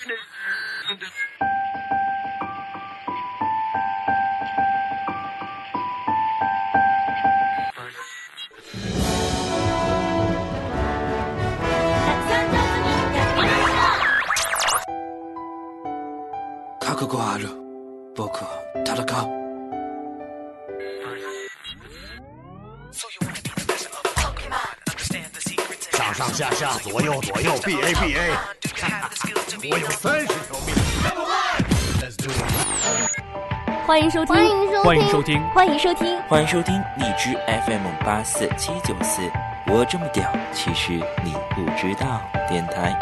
覚悟はある。僕は戦う。上上下下左右左右。B A B A，我有三十条命。欢迎收听，欢迎收听，欢迎收听，欢迎收听。荔枝 FM 八四七九四，我这么屌，其实你不知道。电台，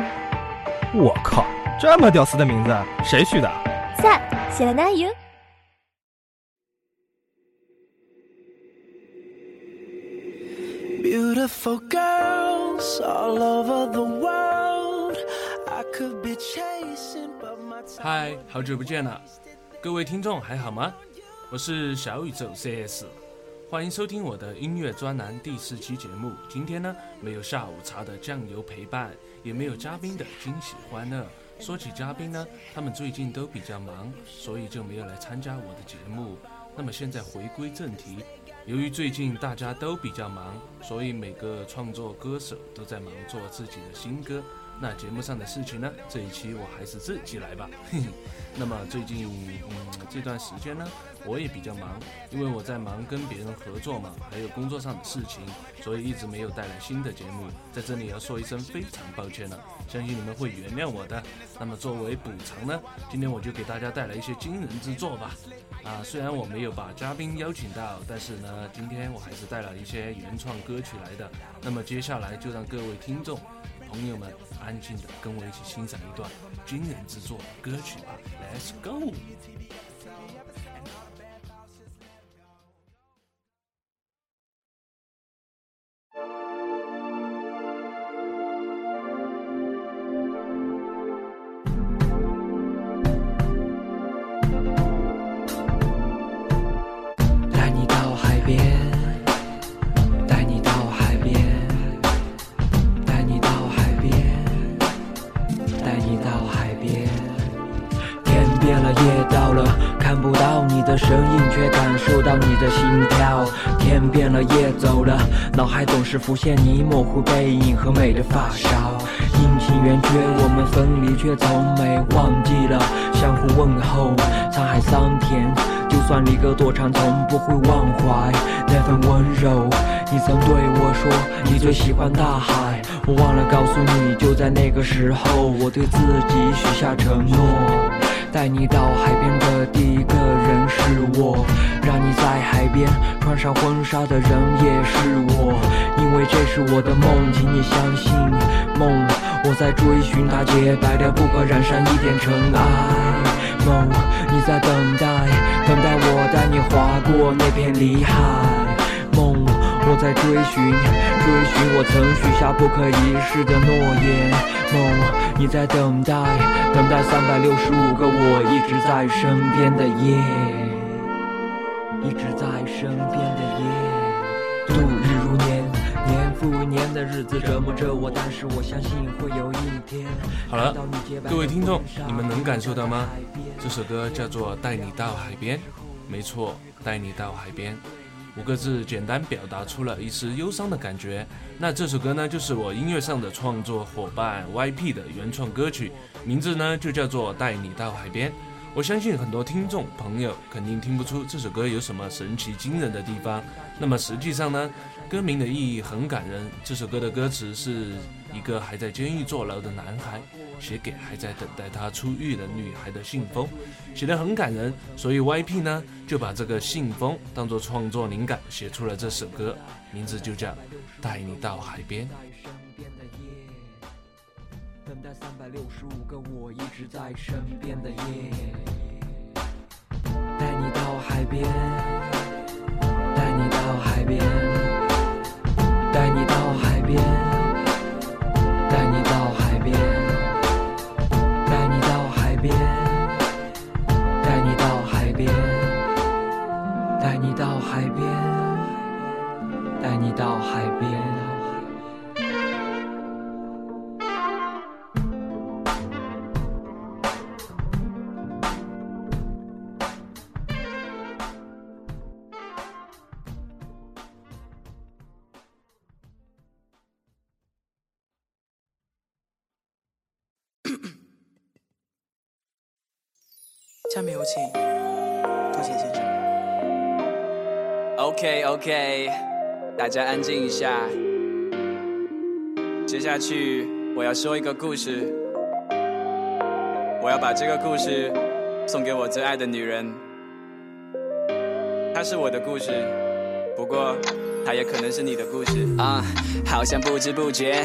我靠，这么屌丝的名字，谁取的？赞，谢了那友。Beautiful girls all over the world. I could be chasing, but my time 嗨，好久不见了，各位听众还好吗？我是小宇宙 CS，欢迎收听我的音乐专栏第四期节目。今天呢，没有下午茶的酱油陪伴，也没有嘉宾的惊喜欢乐。说起嘉宾呢，他们最近都比较忙，所以就没有来参加我的节目。那么现在回归正题，由于最近大家都比较忙，所以每个创作歌手都在忙做自己的新歌。那节目上的事情呢，这一期我还是自己来吧。嘿嘿。那么最近嗯这段时间呢，我也比较忙，因为我在忙跟别人合作嘛，还有工作上的事情，所以一直没有带来新的节目。在这里要说一声非常抱歉了，相信你们会原谅我的。那么作为补偿呢，今天我就给大家带来一些惊人之作吧。啊，虽然我没有把嘉宾邀请到，但是呢，今天我还是带了一些原创歌曲来的。那么接下来就让各位听众朋友们安静的跟我一起欣赏一段惊人之作歌曲吧，Let's go。的身影，却感受到你的心跳。天变了，夜走了，脑海总是浮现你模糊背影和美的发梢。阴晴圆缺，我们分离，却从没忘记了相互问候。沧海桑田，就算离隔多长，从不会忘怀那份温柔。你曾对我说，你最喜欢大海，我忘了告诉你，就在那个时候，我对自己许下承诺。带你到海边的第一个人是我，让你在海边穿上婚纱的人也是我，因为这是我的梦，请你相信梦。我在追寻它洁白的，不可染上一点尘埃。梦，你在等待，等待我带你划过那片里海。梦，在追寻，追寻我曾许下不可一世的诺言。梦，你在等待，等待三百六十五个我一直在身边的夜，一直在身边的夜。度日如年，年复一年的日子折磨着我，但是我相信会有一天。好了各位听众你们能感受到吗这首歌叫做《带你到海边》，没错，带你到海边。五个字简单表达出了一丝忧伤的感觉。那这首歌呢，就是我音乐上的创作伙伴 YP 的原创歌曲，名字呢就叫做《带你到海边》。我相信很多听众朋友肯定听不出这首歌有什么神奇惊人的地方。那么实际上呢，歌名的意义很感人。这首歌的歌词是一个还在监狱坐牢的男孩写给还在等待他出狱的女孩的信封，写得很感人。所以 YP 呢就把这个信封当做创作灵感，写出了这首歌，名字就叫《带你到海边》。等待三百六十五个我一直在身边的夜，带你到海边，带你到海边，испытаний 下面有请多杰先生。OK OK，大家安静一下。接下去我要说一个故事，我要把这个故事送给我最爱的女人。她是我的故事，不过她也可能是你的故事啊。好像不知不觉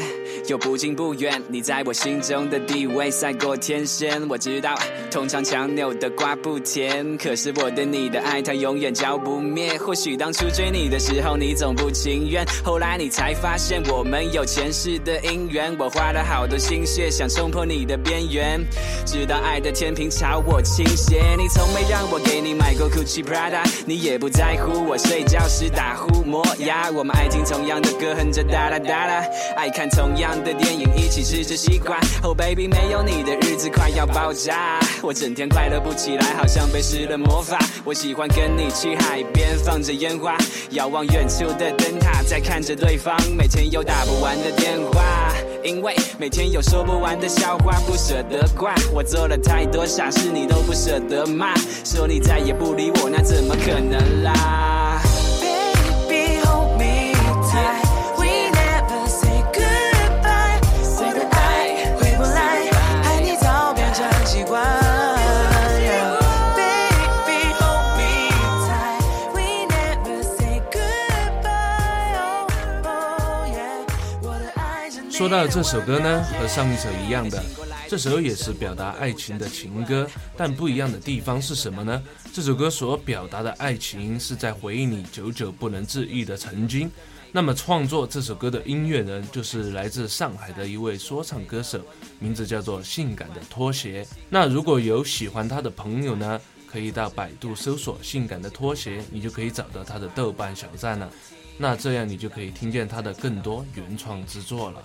又不近不远，你在我心中的地位赛过天仙。我知道，通常强扭的瓜不甜，可是我对你的爱它永远浇不灭。或许当初追你的时候你总不情愿，后来你才发现我们有前世的姻缘。我花了好多心血想冲破你的边缘，直到爱的天平朝我倾斜。你从没让我给你买过 Gucci Prada，你也不在乎我睡觉时打呼磨牙。我们爱听同样的歌，哼着哒啦哒啦，爱看同样的电影，一起吃着西瓜。Oh baby，没有你的日子快要爆炸，我整天快乐不起来，好像被施了魔法。我喜欢跟你去海边，放着烟花，遥望远处的灯塔，在看着对方，每天有打不完的电话。因为每天有说不完的笑话，不舍得挂。我做了太多傻事，你都不舍得骂。说你再也不理我，那怎么可能啦？说到这首歌呢，和上一首一样的，这首也是表达爱情的情歌，但不一样的地方是什么呢？这首歌所表达的爱情是在回忆你久久不能治愈的曾经。那么创作这首歌的音乐人就是来自上海的一位说唱歌手，名字叫做性感的拖鞋。那如果有喜欢他的朋友呢，可以到百度搜索“性感的拖鞋”，你就可以找到他的豆瓣小站了。那这样你就可以听见他的更多原创之作了。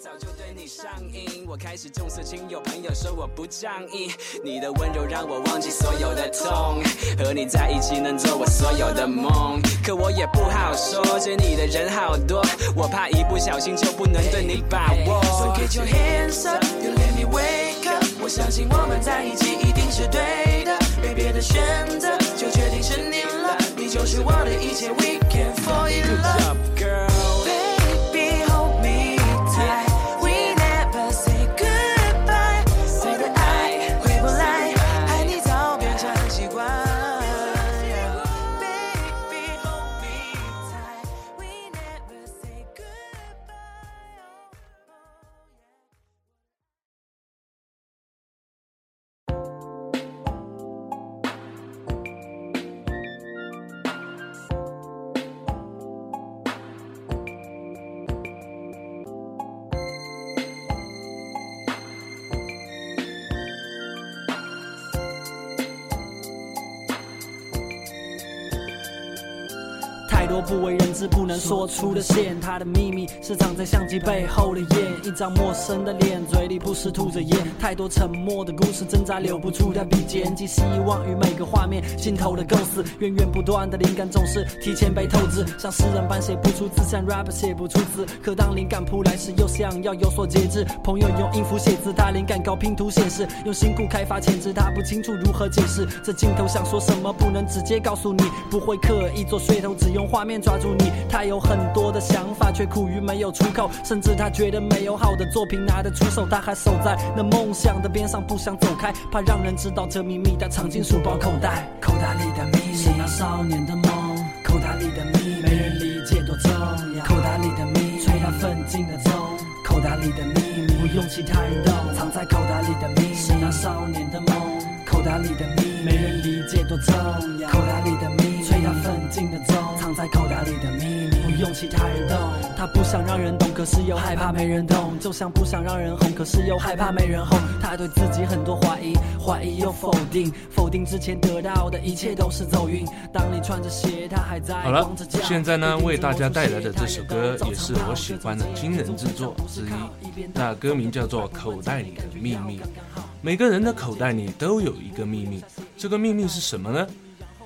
早就对你上瘾。我开始重色轻友，朋友说我不仗义。你的温柔让我忘记所有的痛，和你在一起能做我所有的梦。可我也不好说，追你的人好多，我怕一不小心就不能对你把握。So get your hands up, you let me wake up。我相信我们在一起一定是对的，没别的选择，就决定是你了。你就是我的一切，we can fall in love。太多不为人知、不能说出的线，他的秘密是藏在相机背后的烟，一张陌生的脸，嘴里不时吐着烟。太多沉默的故事，挣扎留不住的笔尖，寄希望于每个画面，心头的构思，源源不断的灵感总是提前被透支，像诗人般写不出字，像 rapper 写不出词。可当灵感扑来时，又想要有所节制。朋友用音符写字，他灵感搞拼图显示，用辛苦开发潜质，他不清楚如何解释。这镜头想说什么，不能直接告诉你，不会刻意做噱头，只用画面抓住你。他有很多的想法，却苦于没有出口，甚至他觉得没有好的作品拿得出手，他还守在那梦想的边上，不想走开，怕让人知道这秘密，他藏进书包口袋。口袋里的秘密是那少年的梦，口袋里的秘密没人理解多重要，口袋里的秘密吹他奋进的钟，口袋里的秘密不用其他人懂，藏在口袋里的秘密是那少年的梦，口袋里的秘密没人理解多重要，口袋里的秘密吹他奋进的钟，藏在口袋里的秘密不用其他人懂，他不想让人懂，可是又害怕没人懂，就像不想让人哄，可是又害怕没人哄，他对自己很多怀疑，怀疑又否定，否定之前得到的一切都是走运。当你穿着鞋，他还在好了光着脚，现在呢，为大家带来的这首歌也是我喜欢的惊人之作之一。那歌名叫做《口袋里的秘密》。每个人的口袋里都有一个秘密，这个秘密是什么呢？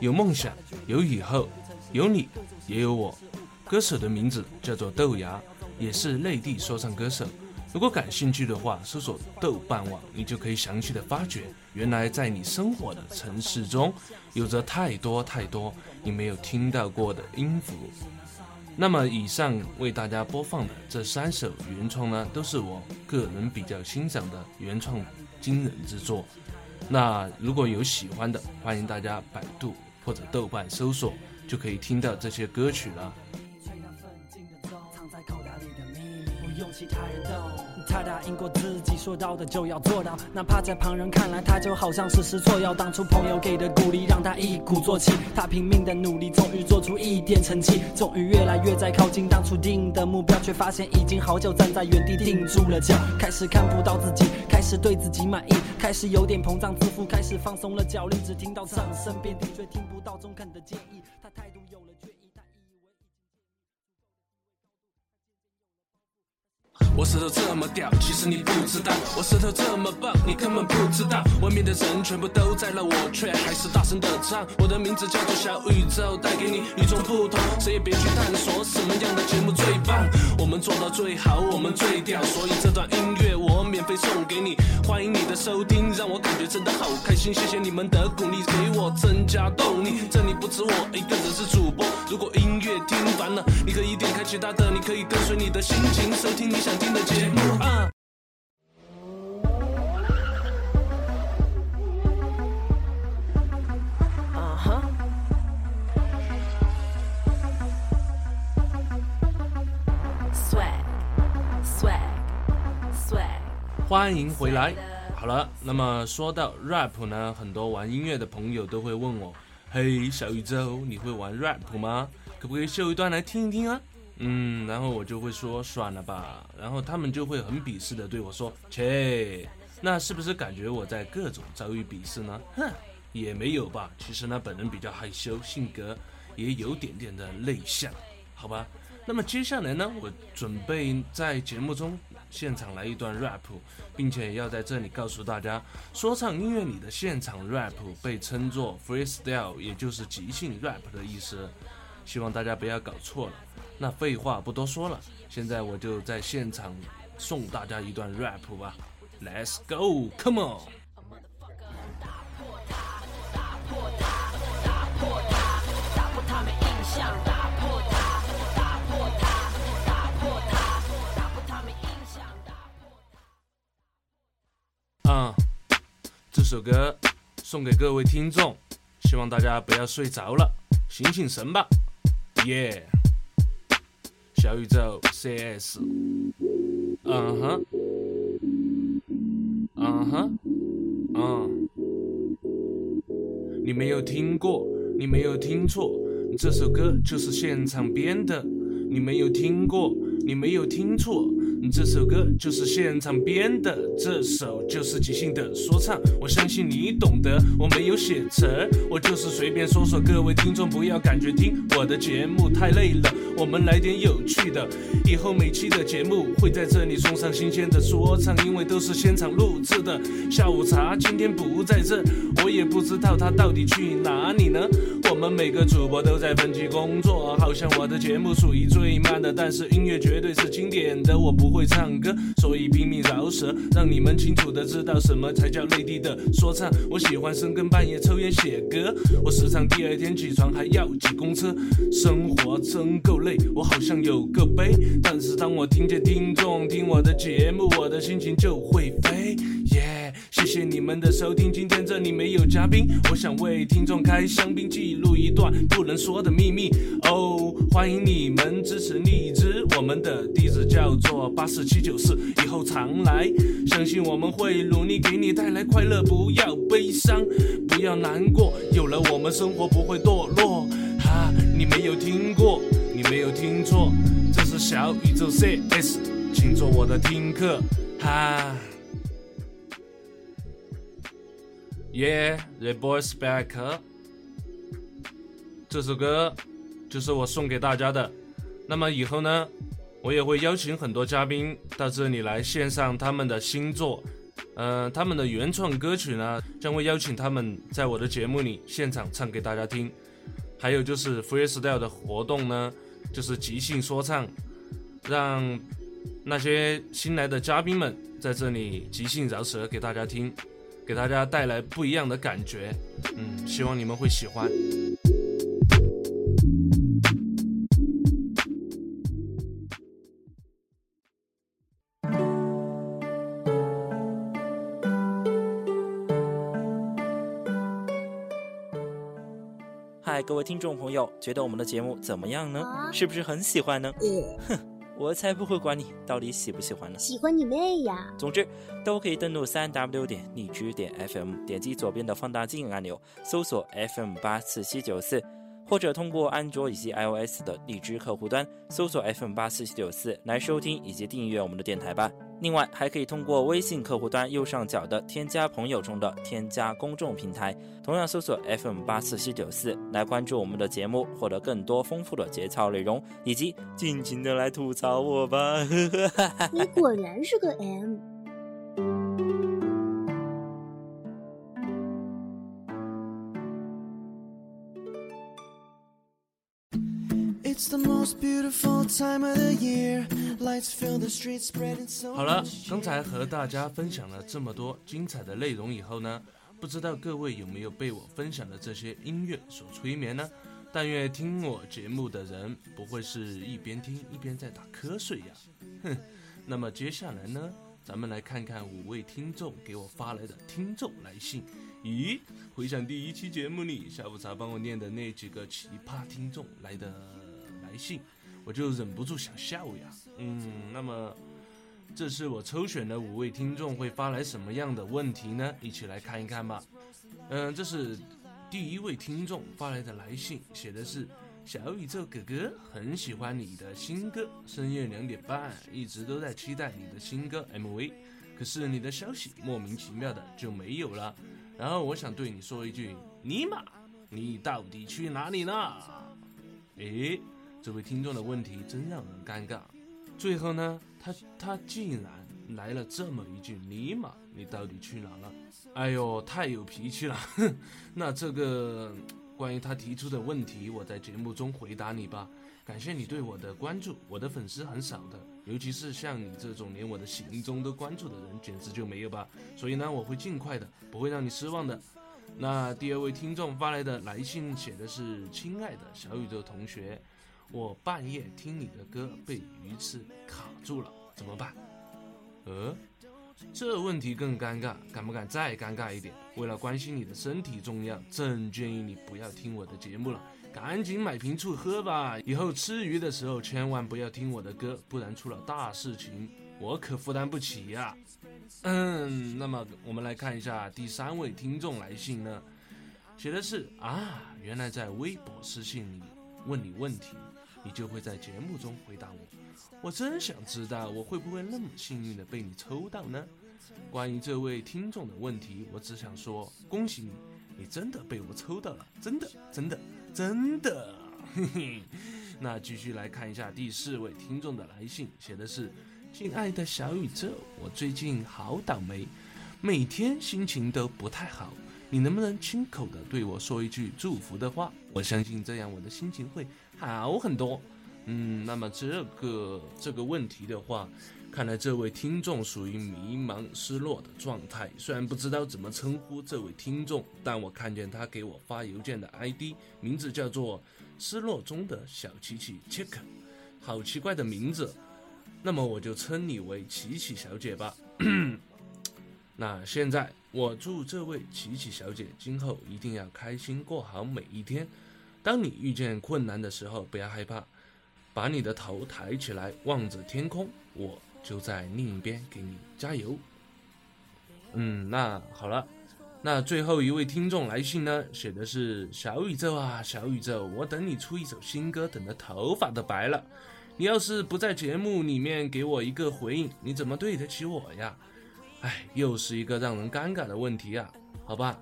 有梦想，有以后，有你，也有我。歌手的名字叫做豆芽，也是内地说唱歌手。如果感兴趣的话，搜索豆瓣网，你就可以详细的发掘，原来在你生活的城市中，有着太多太多你没有听到过的音符。那么，以上为大家播放的这三首原创呢，都是我个人比较欣赏的原创惊人之作。那如果有喜欢的，欢迎大家百度或者豆瓣搜索，就可以听到这些歌曲了。他答应过自己，说到的就要做到，哪怕在旁人看来，他就好像是吃错药。当初朋友给的鼓励，让他一鼓作气，他拼命的努力，终于做出一点成绩，终于越来越在靠近当初定的目标，却发现已经好久站在原地定住了脚，开始看不到自己，开始对自己满意，开始有点膨胀自负，开始放松了脚力，只听到掌声遍地，却听不到中肯的建议。我舌头这么屌，其实你不知道；我舌头这么棒，你根本不知道。外面的人全部都在闹，我却还是大声的唱。我的名字叫做小宇宙，带给你与众不同。谁也别去探索什么样的节目最棒，我们做到最好，我们最屌。所以这段音乐我免费送给你，欢迎你的收听，让我感觉真的好开心。谢谢你们的鼓励，给我增加动力。这里不止我一个人是主播，如果音乐听烦了，你可以点开其他的，你可以跟随你的心情收听你想听的节目啊。Uh huh. Swag, swag, swag. 欢迎回来。好了，那么说到 rap 呢，很多玩音乐的朋友都会问我：“嘿，小宇宙，你会玩 rap 吗？可不可以秀一段来听一听啊？”嗯，然后我就会说算了吧，然后他们就会很鄙视的对我说：“切，那是不是感觉我在各种遭遇鄙视呢？”哼，也没有吧。其实呢，本人比较害羞，性格也有点点的内向，好吧。那么接下来呢，我准备在节目中现场来一段 rap，并且要在这里告诉大家，说唱音乐里的现场 rap 被称作 freestyle，也就是即兴 rap 的意思。希望大家不要搞错了。那废话不多说了，现在我就在现场送大家一段 rap 吧。Let's go，come on。啊，这首歌送给各位听众，希望大家不要睡着了，醒醒神吧，耶、小宇宙 CS，嗯哼，嗯哼，嗯，你没有听过，你没有听错，这首歌就是现场编的，你没有听过，你没有听错。这首歌就是现场编的，这首就是即兴的说唱，我相信你懂得。我没有写词，我就是随便说说。各位听众不要感觉听我的节目太累了，我们来点有趣的。以后每期的节目会在这里送上新鲜的说唱，因为都是现场录制的。下午茶今天不在这，我也不知道他到底去哪里呢。我们每个主播都在分期工作，好像我的节目属于最慢的，但是音乐绝对是经典的。我不不会唱歌，所以拼命饶舌，让你们清楚的知道什么才叫内地的说唱。我喜欢深更半夜抽烟写歌，我时常第二天起床还要挤公车，生活真够累，我好像有个悲。但是当我听见听众听我的节目，我的心情就会飞。谢谢你们的收听，今天这里没有嘉宾，我想为听众开香槟，记录一段不能说的秘密。哦，欢迎你们支持荔枝，我们的地址叫做八四七九四，以后常来，相信我们会努力给你带来快乐，不要悲伤，不要难过，有了我们生活不会堕落。哈，你没有听过，你没有听错，这是小宇宙 CS，请做我的听课。哈。Yeah, the boys back。这首歌就是我送给大家的。那么以后呢，我也会邀请很多嘉宾到这里来献上他们的新作，嗯、他们的原创歌曲呢，将会邀请他们在我的节目里现场唱给大家听。还有就是 freestyle 的活动呢，就是即兴说唱，让那些新来的嘉宾们在这里即兴饶舌给大家听，给大家带来不一样的感觉。嗯，希望你们会喜欢。嗨，各位听众朋友，觉得我们的节目怎么样呢？是不是很喜欢呢？哼，我才不会管你到底喜不喜欢呢。喜欢你妹呀！总之，都可以登录三 w 点荔枝点 fm，点击左边的放大镜按钮，搜索 FM 八四七九四，或者通过安卓以及 iOS 的荔枝客户端搜索 FM 八四七九四来收听以及订阅我们的电台吧。另外，还可以通过微信客户端右上角的添加朋友中的添加公众平台，同样搜索 FM 八四七九四来关注我们的节目，获得更多丰富的节操内容，以及尽情的来吐槽我吧。你果然是个 M。好了，刚才和大家分享了这么多精彩的内容以后呢，不知道各位有没有被我分享的这些音乐所催眠呢？但愿听我节目的人不会是一边听一边在打瞌睡呀。哼，那么接下来呢，咱们来看看五位听众给我发来的听众来信。咦，回想第一期节目里下午茶帮我念的那几个奇葩听众来的来信，我就忍不住想笑呀。嗯，那么这次我抽选的五位听众会发来什么样的问题呢？一起来看一看吧。嗯，这是第一位听众发来的来信，写的是小宇宙哥哥很喜欢你的新歌，深夜两点半一直都在期待你的新歌 MV，可是你的消息莫名其妙的就没有了。然后我想对你说一句，尼玛，你到底去哪里了？诶，这位听众的问题真让人尴尬。最后呢，他他竟然来了这么一句：“尼玛，你到底去哪了？”哎呦，太有脾气了！哼，那这个关于他提出的问题，我在节目中回答你吧。感谢你对我的关注，我的粉丝很少的，尤其是像你这种连我的行踪都关注的人，简直就没有吧。所以呢，我会尽快的，不会让你失望的。那第二位听众发来的来信写的是：“亲爱的小宇宙同学，我半夜听你的歌被鱼刺卡住了，怎么办？”呃，这问题更尴尬，敢不敢再尴尬一点？为了关心你的身体重要，朕建议你不要听我的节目了。赶紧买瓶醋喝吧！以后吃鱼的时候千万不要听我的歌，不然出了大事情，我可负担不起呀。嗯，那么我们来看一下第三位听众来信呢，写的是啊，原来在微博私信里问你问题，你就会在节目中回答我。我真想知道我会不会那么幸运的被你抽到呢？关于这位听众的问题，我只想说恭喜你，你真的被我抽到了，真的，真的。真的，嘿嘿。那继续来看一下第四位听众的来信，写的是：“亲爱的小宇宙，我最近好倒霉，每天心情都不太好。你能不能亲口的对我说一句祝福的话？我相信这样我的心情会好很多。”嗯，那么这个这个问题的话，看来这位听众属于迷茫、失落的状态。虽然不知道怎么称呼这位听众，但我看见他给我发邮件的 ID 名字叫做“失落中的小琪琪 check”，好奇怪的名字。那么我就称你为琪琪小姐吧。那现在我祝这位琪琪小姐今后一定要开心过好每一天。当你遇见困难的时候，不要害怕。把你的头抬起来，望着天空，我就在另一边给你加油。嗯，那好了，那最后一位听众来信呢，写的是小宇宙啊，小宇宙，我等你出一首新歌，等的头发都白了。你要是不在节目里面给我一个回应，你怎么对得起我呀？哎，又是一个让人尴尬的问题啊。好吧。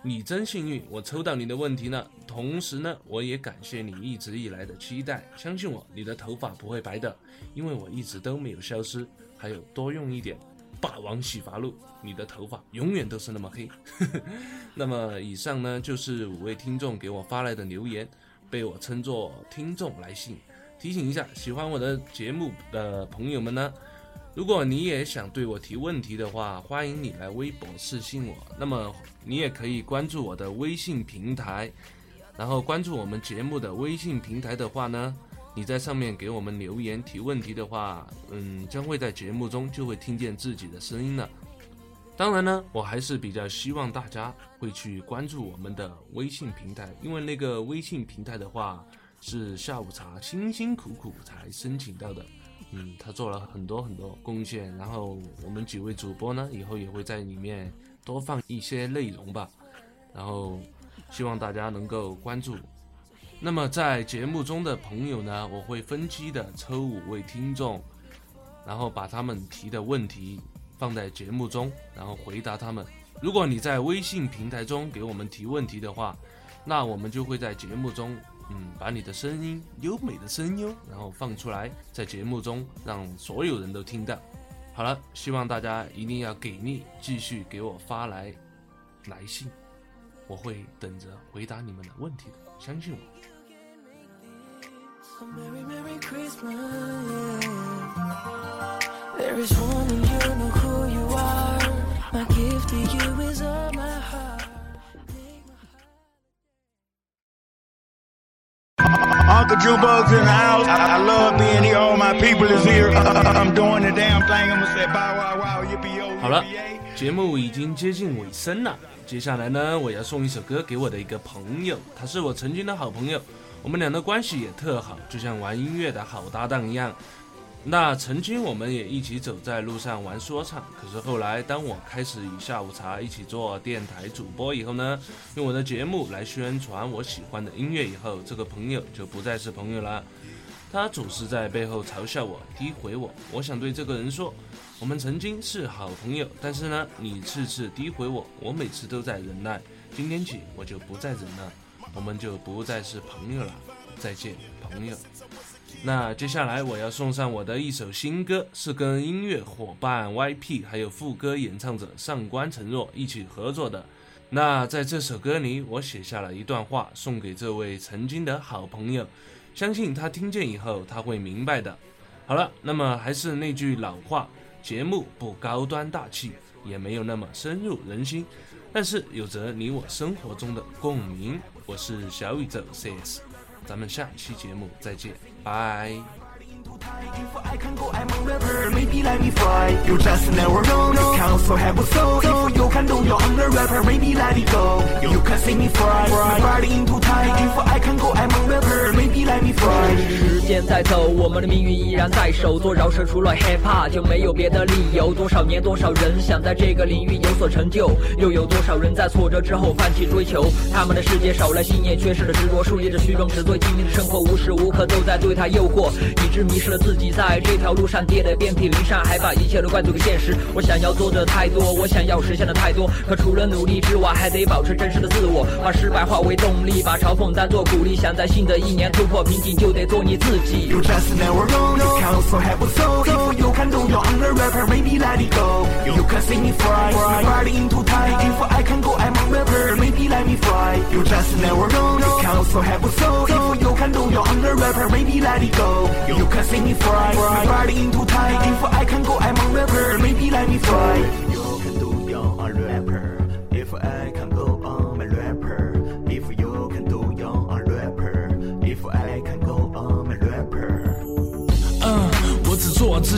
你真幸运，我抽到你的问题了。同时呢，我也感谢你一直以来的期待。相信我，你的头发不会白的，因为我一直都没有消失。还有，多用一点霸王洗发露，你的头发永远都是那么黑。那么，以上呢就是五位听众给我发来的留言，被我称作听众来信。提醒一下，喜欢我的节目的朋友们呢，如果你也想对我提问题的话，欢迎你来微博私信我。那么你也可以关注我的微信平台，然后关注我们节目的微信平台的话呢，你在上面给我们留言提问题的话，嗯，将会在节目中就会听见自己的声音了。当然呢，我还是比较希望大家会去关注我们的微信平台，因为那个微信平台的话是下午茶辛辛苦苦才申请到的。嗯，他做了很多很多贡献，然后我们几位主播呢，以后也会在里面多放一些内容吧，然后希望大家能够关注。那么在节目中的朋友呢，我会分期的抽五位听众，然后把他们提的问题放在节目中，然后回答他们。如果你在微信平台中给我们提问题的话，那我们就会在节目中。嗯，把你的声音，优美的声音，然后放出来，在节目中让所有人都听到。好了，希望大家一定要给力，继续给我发来来信，我会等着回答你们的问题的，相信我。Uncle Junebug's in the house. I, I love being here. All my people is here. I'm doing the damn thing. I'm gonna say bow wow wow yippee yo. 好了，节目已经接近尾声了。接下来呢，我要送一首歌给我的一个朋友，他是我曾经的好朋友，我们俩的关系也特好，就像玩音乐的好搭档一样。那曾经我们也一起走在路上玩说唱，可是后来当我开始以下午茶一起做电台主播以后呢，用我的节目来宣传我喜欢的音乐以后，这个朋友就不再是朋友了。他总是在背后嘲笑我、诋毁我。我想对这个人说，我们曾经是好朋友，但是呢，你次次诋毁我，我每次都在忍耐。今天起我就不再忍了，我们就不再是朋友了。再见，朋友。那接下来我要送上我的一首新歌，是跟音乐伙伴 YP 还有副歌演唱者上官承若一起合作的。那在这首歌里，我写下了一段话，送给这位曾经的好朋友，相信他听见以后他会明白的。好了，那么还是那句老话，节目不高端大气，也没有那么深入人心，但是有着你我生活中的共鸣。我是小宇宙 CS，咱们下期节目再见。Bye. Take, I can go maybe 时间在走，我们的命运依然在手。做饶舌，除了害怕，就没有别的理由。多少年，多少人想在这个领域有所成就，又有多少人在挫折之后放弃追求？他们的世界少了信念，缺失了执着，树立着虚荣，只对精明的生活无时无刻都在对他诱惑，以致迷失了自己。在这条路上跌得遍体鳞伤，还把一切都怪罪给现实。我想要做的太多，我想要实现的太多，可除了努力之外，还得保持真实的自我。把失败化为动力，把嘲讽当作鼓励。想在新的一年突破瓶颈，就得做你自己。You just never know, you can also have a soul. If you can do your own rapper, maybe let it go. You can see me fly, body into time. If I can go, I'm a rapper, maybe let me fly. You just never know, you can also have a soul. If you can do your own rapper, maybe let it go. You can see me fly, body into time. If I can go, I'm a rapper, maybe let me fly. You can do your own rapper.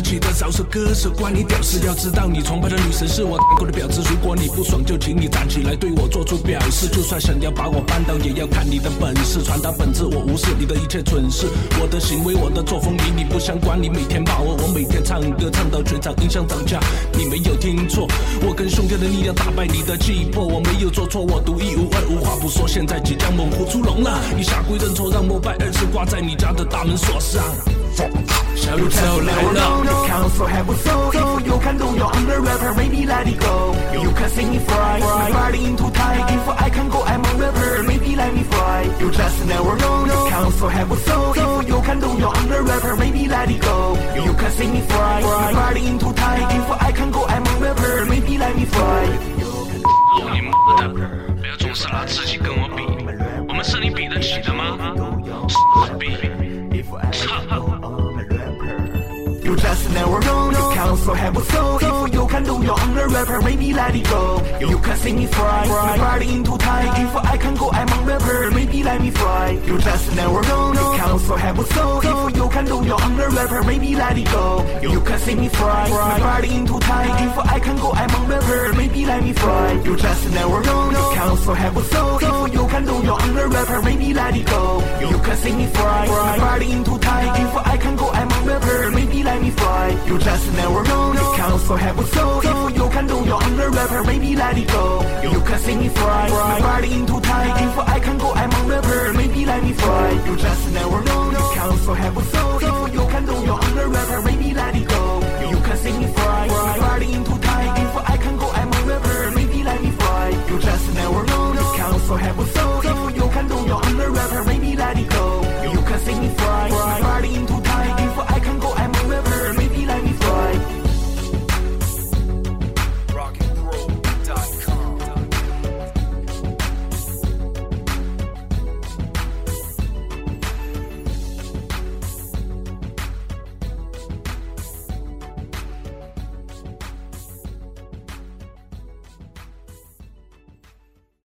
自己的饶舌歌手，关你屌事！要知道你崇拜的女神是我打过的婊子。如果你不爽，就请你站起来对我做出表示。就算想要把我扳倒，也要看你的本事。传达本质，我无视你的一切蠢事。我的行为，我的作风与你不相关。你每天骂我，我每天唱歌唱到全场音响涨价。你没有听错，我跟兄弟的力量打败你的气魄。我没有做错，我独一无二，无话不说。现在即将猛虎出笼了，你下跪认错，让膜拜二次挂在你家的大门锁上。小宇宙来 You 了。 can also have a soul. If you can do your own rapper, maybe let it go. You can see me fly, body into time. If I can go, I'm a rapper, maybe let me fly. You just never know, you can also have a soul. If you can do your own rapper, maybe let it go. You can see me fly, body into time. If I can go, I'm a rapper, maybe let me fly. 你妈的，不要总是拿自己跟我比，我们是你比得起的吗？傻逼！ 操！You just never know, you can also rapper, maybe let it go. You can see me my body into tight. If I can go, I'm a rapper, maybe let me fly. You just never know, you can also have a soul. If you can do your own rapper, maybe let it go. You can see me my body into tight. If I can go, I'm a rapper, maybe let me fly. You just never know, you can also have a soul. If you can do your own rapper, maybe let it go. You can see me my body into tight. If I can go, I'm a rapper, maybe let me fly. You just never or no, no. It counts have a soul. If you can do your under rapper, maybe let it go. You can sing it fly, nobody into time. If I can go, I'm a rapper, maybe let me fly. You just never know. No counts or have a soul. If you can do your under rapper, maybe let it go. You can sing it fly, nobody into time. If I can go, I'm a rapper, maybe let me fly. You just never know. No counts or have a soul.